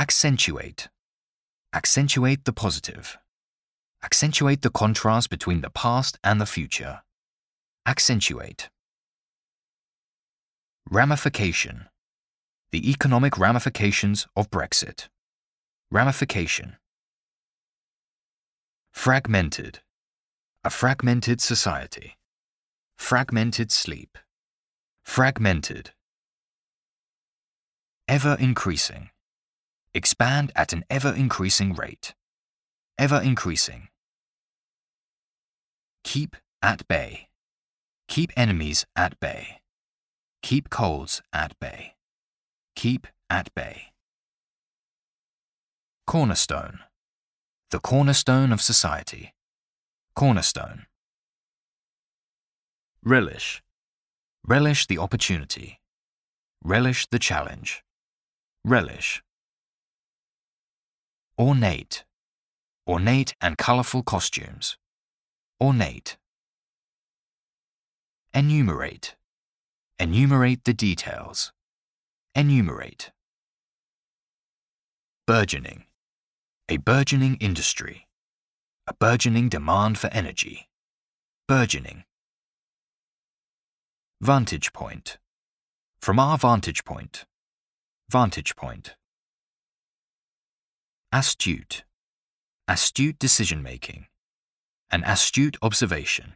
Accentuate. Accentuate the positive. Accentuate the contrast between the past and the future. Accentuate. Ramification. The economic ramifications of Brexit. Ramification. Fragmented. A fragmented society. Fragmented sleep. Fragmented. Ever increasing. Expand at an ever increasing rate. Ever increasing. Keep at bay. Keep enemies at bay. Keep colds at bay. Keep at bay. Cornerstone. The cornerstone of society. Cornerstone. Relish. Relish the opportunity. Relish the challenge. Relish. Ornate. Ornate and colorful costumes. Ornate. Enumerate. Enumerate the details. Enumerate. Burgeoning. A burgeoning industry. A burgeoning demand for energy. Burgeoning. Vantage point. From our vantage point. Vantage point. Astute. Astute decision making. An astute observation.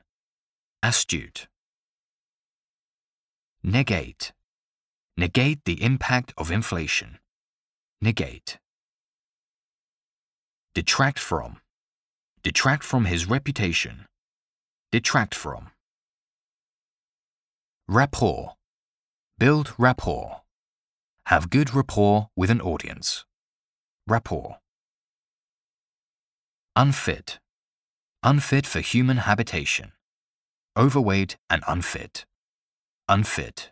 Astute. Negate. Negate the impact of inflation. Negate. Detract from. Detract from his reputation. Detract from. Rapport. Build rapport. Have good rapport with an audience. Rapport. Unfit. Unfit for human habitation. Overweight and unfit. Unfit.